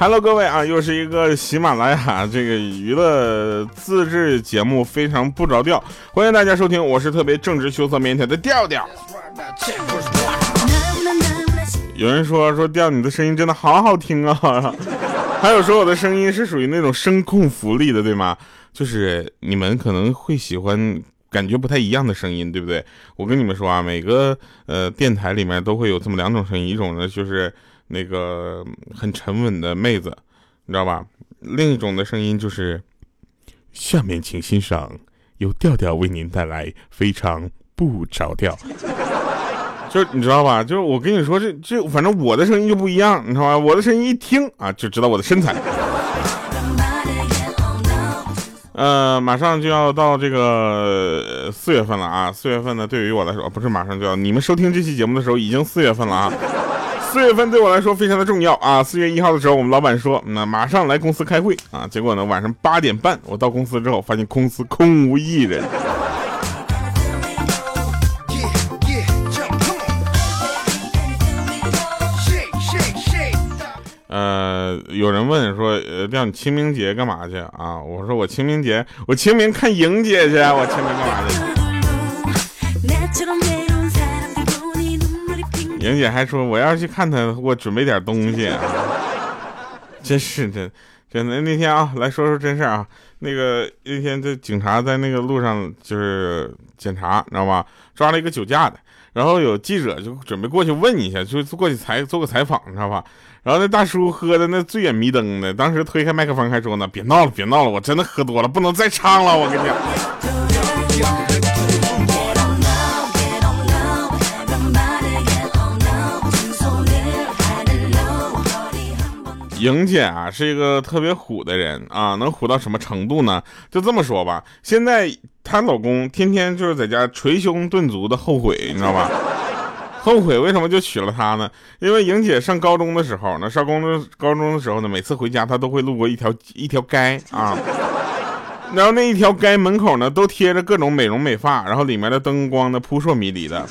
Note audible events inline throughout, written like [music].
Hello，各位啊，又是一个喜马拉雅这个娱乐自制节目，非常不着调，欢迎大家收听，我是特别正直、羞涩、腼腆的调调。有人说说调你的声音真的好好听啊，[laughs] 还有说我的声音是属于那种声控福利的，对吗？就是你们可能会喜欢感觉不太一样的声音，对不对？我跟你们说啊，每个呃电台里面都会有这么两种声音，一种呢就是。那个很沉稳的妹子，你知道吧？另一种的声音就是，下面请欣赏由调调为您带来非常不着调，[laughs] 就你知道吧？就是我跟你说，这这反正我的声音就不一样，你知道吧？我的声音一听啊，就知道我的身材。呃，马上就要到这个四月份了啊！四月份呢，对于我来说，不是马上就要，你们收听这期节目的时候已经四月份了啊。四月份对我来说非常的重要啊！四月一号的时候，我们老板说，那马上来公司开会啊。结果呢，晚上八点半，我到公司之后，发现公司空无一人。呃，有人问说，呃，让你清明节干嘛去啊？我说我清明节，我清明看莹姐去，我清明干嘛去？莹姐还说：“我要是去看他，给我准备点东西。[laughs] ”真是的，真的。那天啊，来说说真事啊。那个那天这警察在那个路上就是检查，你知道吧？抓了一个酒驾的。然后有记者就准备过去问一下，就过去采做个采访，你知道吧？然后那大叔喝的那醉眼迷瞪的，当时推开麦克风还说呢：“别闹了，别闹了，我真的喝多了，不能再唱了。”我跟你讲。莹姐啊，是一个特别虎的人啊，能虎到什么程度呢？就这么说吧，现在她老公天天就是在家捶胸顿足的后悔，你知道吧？[laughs] 后悔为什么就娶了她呢？因为莹姐上高中的时候，呢，上高中高中的时候呢，每次回家她都会路过一条一条街啊，然后那一条街门口呢都贴着各种美容美发，然后里面的灯光呢扑朔迷离的。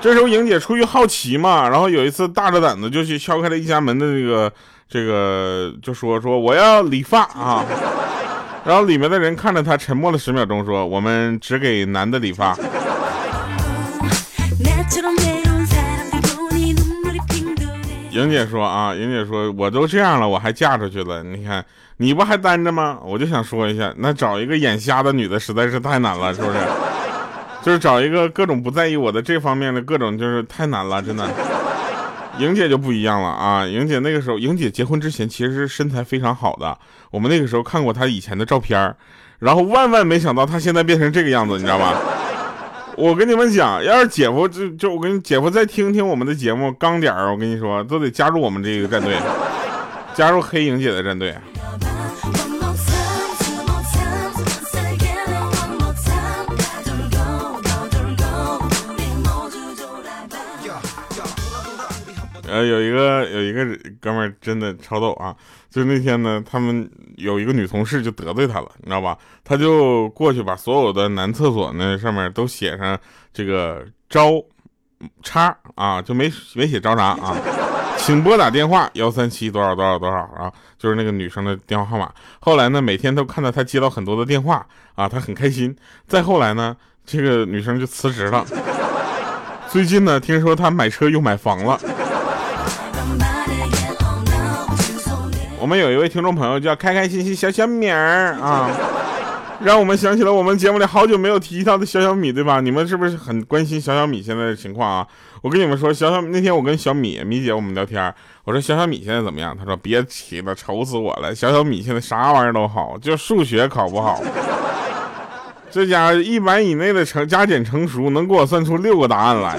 这时候莹姐出于好奇嘛，然后有一次大着胆子就去敲开了一家门的那个。这个就说说我要理发啊，[laughs] 然后里面的人看着他沉默了十秒钟，说我们只给男的理发。莹姐说啊，莹姐说我都这样了，我还嫁出去了，你看你不还单着吗？我就想说一下，那找一个眼瞎的女的实在是太难了，是不是？就是找一个各种不在意我的这方面的各种，就是太难了，真的。莹姐就不一样了啊！莹姐那个时候，莹姐结婚之前其实是身材非常好的。我们那个时候看过她以前的照片然后万万没想到她现在变成这个样子，你知道吧？[laughs] 我跟你们讲，要是姐夫就就我跟你姐夫再听听我们的节目，刚点儿，我跟你说都得加入我们这个战队，加入黑莹姐的战队。呃，有一个有一个哥们儿真的超逗啊！就那天呢，他们有一个女同事就得罪他了，你知道吧？他就过去把所有的男厕所那上面都写上这个招叉啊，就没没写招啥啊，请拨打电话幺三七多少多少多少啊，就是那个女生的电话号码。后来呢，每天都看到他接到很多的电话啊，他很开心。再后来呢，这个女生就辞职了。最近呢，听说他买车又买房了。我们有一位听众朋友叫开开心心小小米儿啊，[laughs] 让我们想起了我们节目里好久没有提到的小小米，对吧？你们是不是很关心小小米现在的情况啊？我跟你们说，小小那天我跟小米米姐我们聊天，我说小小米现在怎么样？她说别提了，愁死我了。小小米现在啥玩意儿都好，就数学考不好。[laughs] 这家一百以内的成加减乘除能给我算出六个答案来。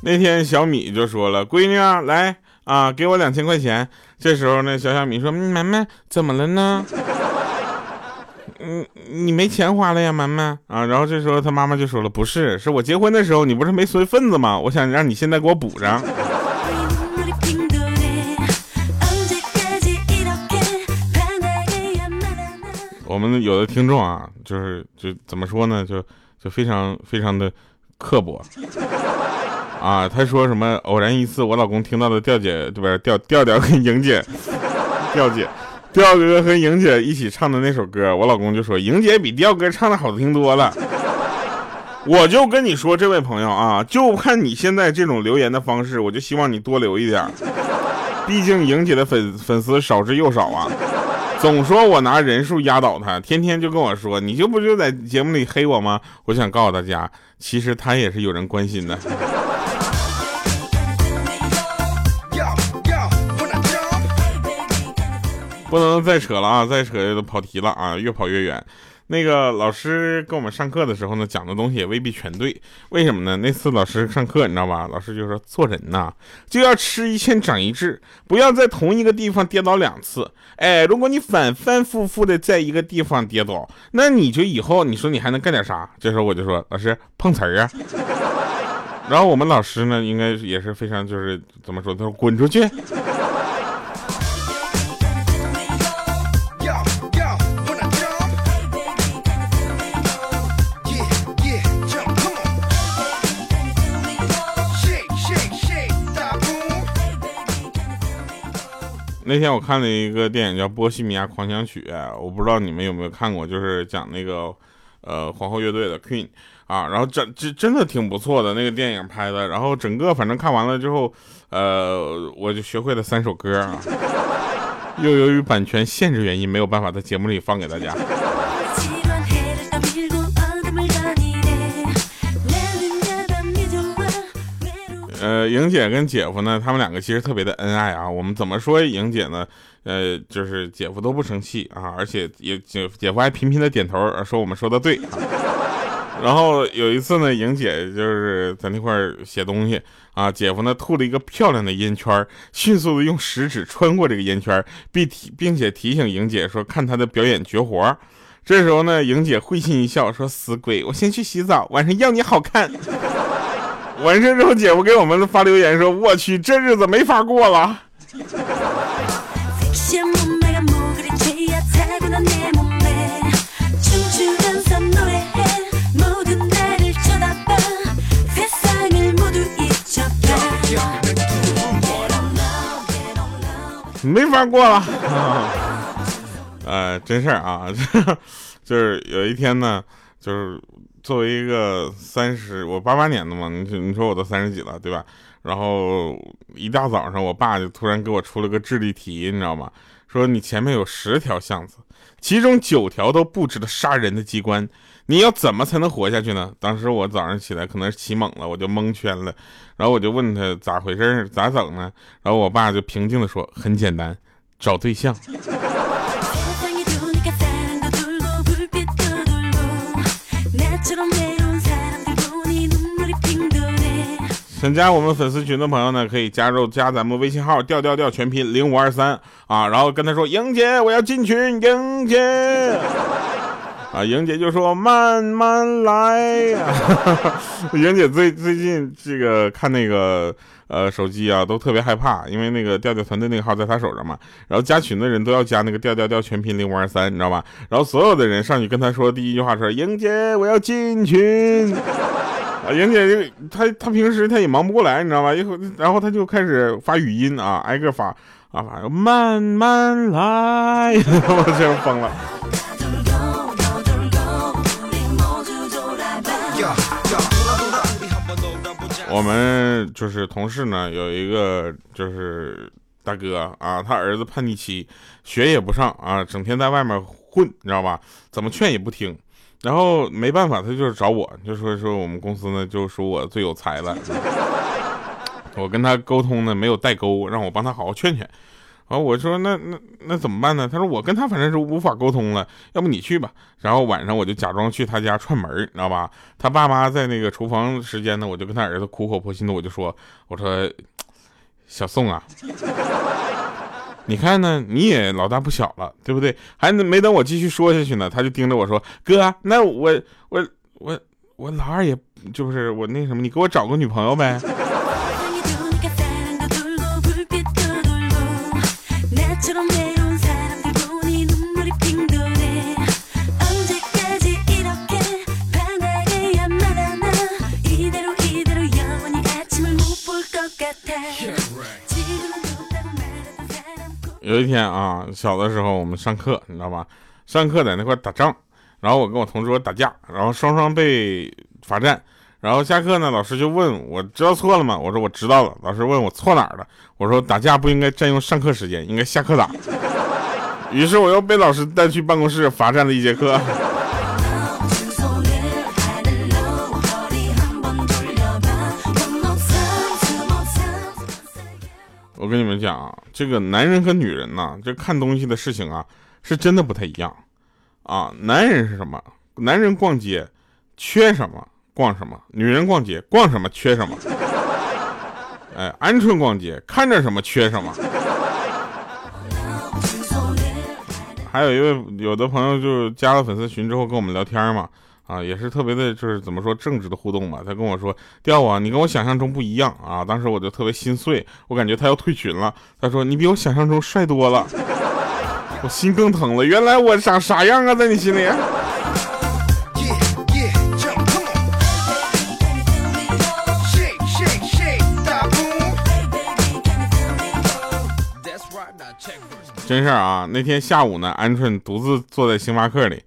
[laughs] 那天小米就说了：“闺女啊，来啊，给我两千块钱。”这时候呢，小小米说：“妈妈，怎么了呢？嗯，你没钱花了呀，妈妈啊。”然后这时候他妈妈就说了：“不是，是我结婚的时候你不是没随份子吗？我想让你现在给我补上。[laughs] ”我们有的听众啊，就是就怎么说呢，就就非常非常的刻薄啊。他说什么？偶然一次，我老公听到了调姐对吧？调调调跟莹姐，调姐，调哥和莹姐一起唱的那首歌，我老公就说莹姐比调哥唱的好听多了。我就跟你说，这位朋友啊，就看你现在这种留言的方式，我就希望你多留一点。毕竟莹姐的粉粉丝少之又少啊，总说我拿人数压倒他，天天就跟我说，你就不就在节目里黑我吗？我想告诉大家，其实他也是有人关心的。不能再扯了啊，再扯都跑题了啊，越跑越远。那个老师跟我们上课的时候呢，讲的东西也未必全对。为什么呢？那次老师上课，你知道吧？老师就说做人呐，就要吃一堑长一智，不要在同一个地方跌倒两次。哎，如果你反反复复的在一个地方跌倒，那你就以后你说你还能干点啥？这时候我就说，老师碰瓷儿啊。然后我们老师呢，应该也是非常就是怎么说？他说滚出去。那天我看了一个电影叫《波西米亚狂想曲》，我不知道你们有没有看过，就是讲那个呃皇后乐队的 Queen 啊，然后真真真的挺不错的那个电影拍的，然后整个反正看完了之后，呃，我就学会了三首歌啊，[laughs] 又由于版权限制原因，没有办法在节目里放给大家。呃，莹姐跟姐夫呢，他们两个其实特别的恩爱啊。我们怎么说莹姐呢？呃，就是姐夫都不生气啊，而且也姐姐夫还频频的点头，说我们说的对。然后有一次呢，莹姐就是在那块写东西啊，姐夫呢吐了一个漂亮的烟圈，迅速的用食指穿过这个烟圈，并提并且提醒莹姐说看他的表演绝活。这时候呢，莹姐会心一笑说死鬼，我先去洗澡，晚上要你好看。完事之后，姐夫给我们发留言说：“我去，这日子没法过了。”没法过了。呃，[laughs] 真事儿啊，[laughs] 就是有一天呢，就是。作为一个三十，我八八年的嘛，你你说我都三十几了，对吧？然后一大早上，我爸就突然给我出了个智力题，你知道吗？说你前面有十条巷子，其中九条都布置了杀人的机关，你要怎么才能活下去呢？当时我早上起来可能是起猛了，我就蒙圈了，然后我就问他咋回事，咋整呢？然后我爸就平静的说，很简单，找对象。想加我们粉丝群的朋友呢，可以加入加咱们微信号调调调全拼零五二三啊，然后跟他说莹姐我要进群，莹姐 [laughs] 啊，莹姐就说慢慢来。[laughs] 莹姐最最近这个看那个呃手机啊，都特别害怕，因为那个调调团队那个号在她手上嘛，然后加群的人都要加那个调调调全拼零五二三，你知道吧？然后所有的人上去跟他说第一句话说莹姐我要进群。啊，莹姐就她她平时她也忙不过来，你知道吧？一会然后她就开始发语音啊，挨个发啊，慢慢来，[laughs] 我真疯了。我们就是同事呢，有一个就是大哥啊，他儿子叛逆期，学也不上啊，整天在外面混，你知道吧？怎么劝也不听。然后没办法，他就是找我，就说说我们公司呢，就说我最有才了。[laughs] 我跟他沟通呢，没有代沟，让我帮他好好劝劝。然后我说那那那怎么办呢？他说我跟他反正是无法沟通了，要不你去吧。然后晚上我就假装去他家串门，你知道吧？他爸妈在那个厨房时间呢，我就跟他儿子苦口婆心的我就说，我说小宋啊。你看呢你也老大不小了对不对还没等我继续说下去呢他就盯着我说哥那我我我我老二也就是我那什么你给我找个女朋友呗 ”Yeah. 有一天啊，小的时候我们上课，你知道吧？上课在那块打仗，然后我跟我同桌打架，然后双双被罚站。然后下课呢，老师就问我知道错了吗？我说我知道了。老师问我错哪儿了？我说打架不应该占用上课时间，应该下课打。于是我又被老师带去办公室罚站了一节课。我跟你们讲啊，这个男人和女人呐，这看东西的事情啊，是真的不太一样啊。男人是什么？男人逛街缺什么？逛什么？女人逛街逛什么？缺什么？哎，鹌鹑逛街看着什么缺什么。还有一位有的朋友就加了粉丝群之后跟我们聊天嘛，啊，也是特别的，就是怎么说正直的互动嘛。他跟我说：“调啊，你跟我想象中不一样啊。”当时我就特别心碎，我感觉他要退群了。他说：“你比我想象中帅多了。”我心更疼了，原来我长啥样啊，在你心里？真事儿啊！那天下午呢，鹌鹑独自坐在星巴克里，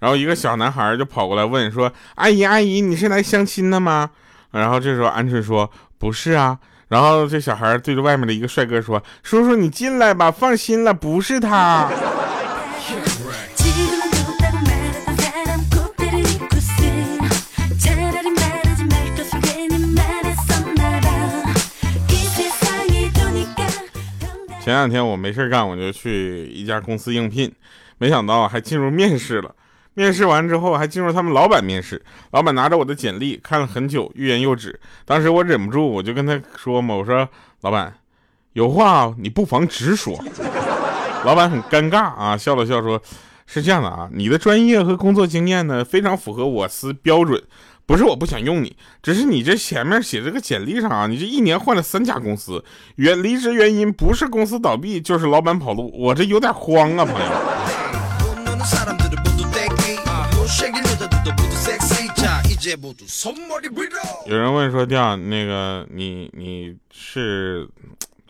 然后一个小男孩就跑过来问说：“阿姨，阿姨，你是来相亲的吗？”然后这时候鹌鹑说：“不是啊。”然后这小孩对着外面的一个帅哥说：“叔叔，你进来吧，放心了，不是他。”前两天我没事干，我就去一家公司应聘，没想到还进入面试了。面试完之后，还进入他们老板面试。老板拿着我的简历看了很久，欲言又止。当时我忍不住，我就跟他说嘛：“我说老板，有话你不妨直说。[laughs] ”老板很尴尬啊，笑了笑说：“是这样的啊，你的专业和工作经验呢，非常符合我司标准。”不是我不想用你，只是你这前面写这个简历上啊，你这一年换了三家公司，原离职原因不是公司倒闭，就是老板跑路，我这有点慌啊，朋友。[laughs] 有人问说，调那个你你是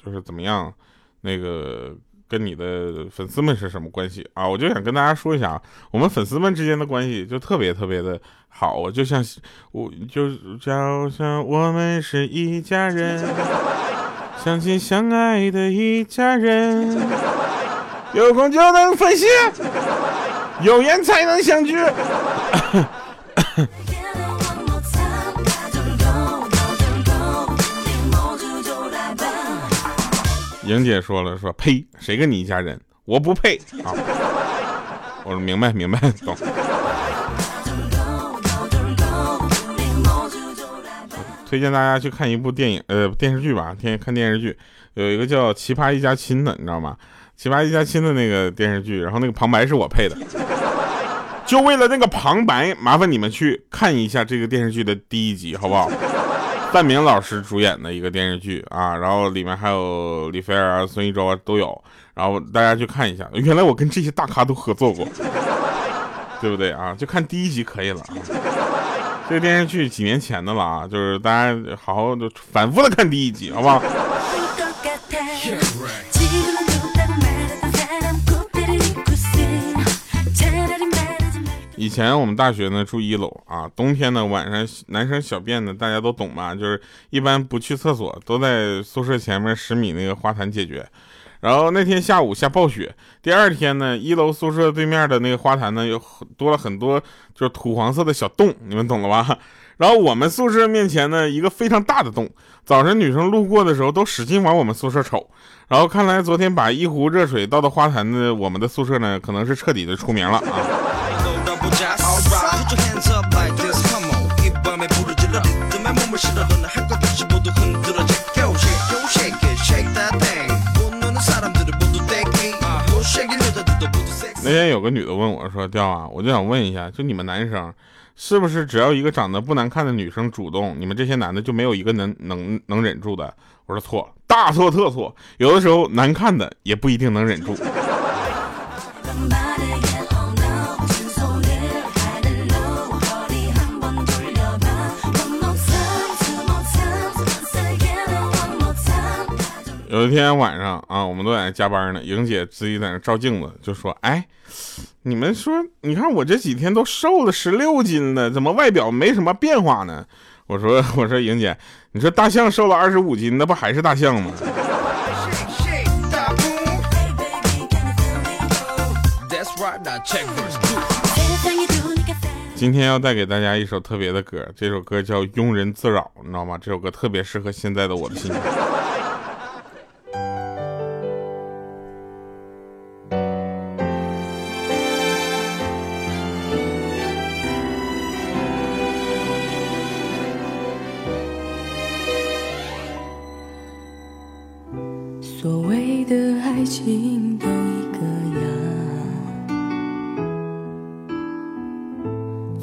就是怎么样，那个。跟你的粉丝们是什么关系啊？我就想跟大家说一下啊，我们粉丝们之间的关系就特别特别的好，就像我就就像我们是一家人，相亲相爱的一家人，有空就能分析，有缘才能相聚。莹姐说了，说呸，谁跟你一家人？我不配啊！我说明白，明白，懂。推荐大家去看一部电影，呃，电视剧吧，天天看电视剧，有一个叫《奇葩一家亲》的，你知道吗？《奇葩一家亲》的那个电视剧，然后那个旁白是我配的，就为了那个旁白，麻烦你们去看一下这个电视剧的第一集，好不好？范明老师主演的一个电视剧啊，然后里面还有李菲儿、孙艺洲啊都有，然后大家去看一下。原来我跟这些大咖都合作过，[laughs] 对不对啊？就看第一集可以了。[laughs] 这个电视剧几年前的了啊，就是大家好好的反复的看第一集，好不好？以前我们大学呢住一楼啊，冬天呢晚上男生小便呢大家都懂吧，就是一般不去厕所，都在宿舍前面十米那个花坛解决。然后那天下午下暴雪，第二天呢一楼宿舍对面的那个花坛呢有多了很多就是土黄色的小洞，你们懂了吧？然后我们宿舍面前呢一个非常大的洞，早晨女生路过的时候都使劲往我们宿舍瞅。然后看来昨天把一壶热水倒到花坛的我们的宿舍呢，可能是彻底的出名了啊。那天有个女的问我说：“调啊，我就想问一下，就你们男生，是不是只要一个长得不难看的女生主动，你们这些男的就没有一个能能能忍住的？”我说错了，大错特错，有的时候难看的也不一定能忍住。[laughs] 有有一天晚上啊，我们都在那加班呢，莹姐自己在那照镜子，就说：“哎，你们说，你看我这几天都瘦了十六斤了，怎么外表没什么变化呢？”我说：“我说莹姐，你说大象瘦了二十五斤，那不还是大象吗？”今天要带给大家一首特别的歌，这首歌叫《庸人自扰》，你知道吗？这首歌特别适合现在的我的心情。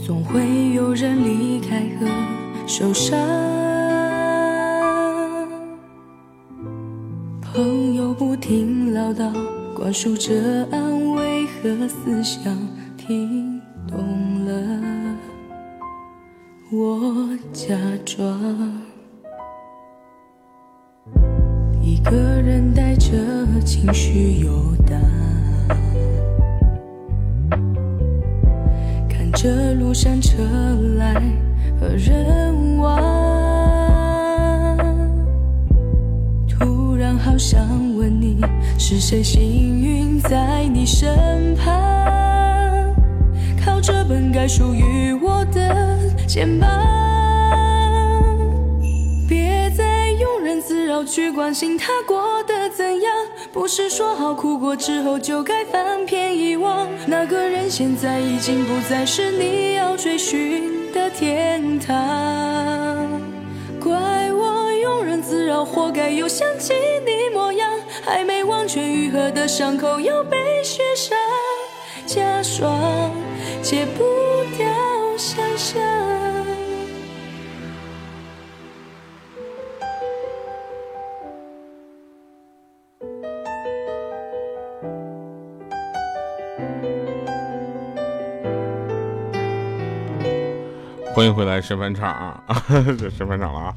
总会有人离开和受伤。朋友不停唠叨，灌输着安慰和思想，听懂了，我假装。一个人带着情绪游是谁幸运在你身旁，靠着本该属于我的肩膀。别再庸人自扰去关心他过得怎样，不是说好哭过之后就该翻篇遗忘。那个人现在已经不再是你要追寻的天堂。怪我庸人自扰，活该又想起你，还没完全愈合的伤口又被雪上加霜，戒不掉想象。欢迎回来，神返场啊！这 [laughs] 神返场了啊！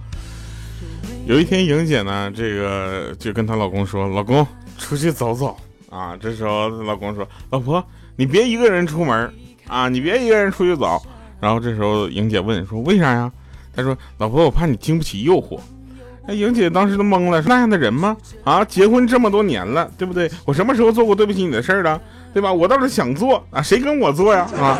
有一天，莹姐呢，这个就跟她老公说：“老公，出去走走啊！”这时候，她老公说：“老婆，你别一个人出门啊，你别一个人出去走。”然后这时候，莹姐问说：“为啥呀？”她说：“老婆，我怕你经不起诱惑。”那莹姐当时都懵了，是那样的人吗？啊，结婚这么多年了，对不对？我什么时候做过对不起你的事儿了？对吧？我倒是想做啊，谁跟我做呀？啊！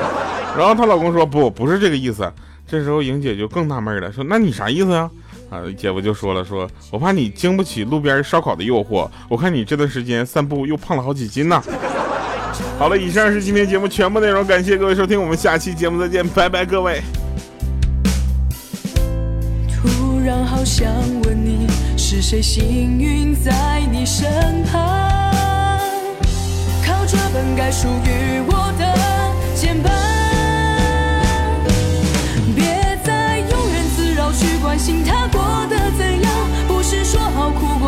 然后她老公说：“不，不是这个意思。”这时候，莹姐就更纳闷了，说：“那你啥意思呀？”，啊姐夫就说了：“说我怕你经不起路边烧烤的诱惑，我看你这段时间散步又胖了好几斤呢。”好了，以上是今天节目全部内容，感谢各位收听，我们下期节目再见，拜拜，各位。突然好想问你，是谁幸运在你身旁，靠着本该属于我的肩膀。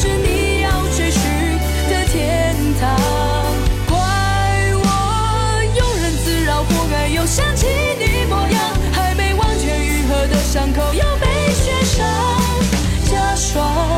是你要追寻的天堂，怪我庸人自扰，不该又想起你模样，还没完全愈合的伤口又被雪上加霜。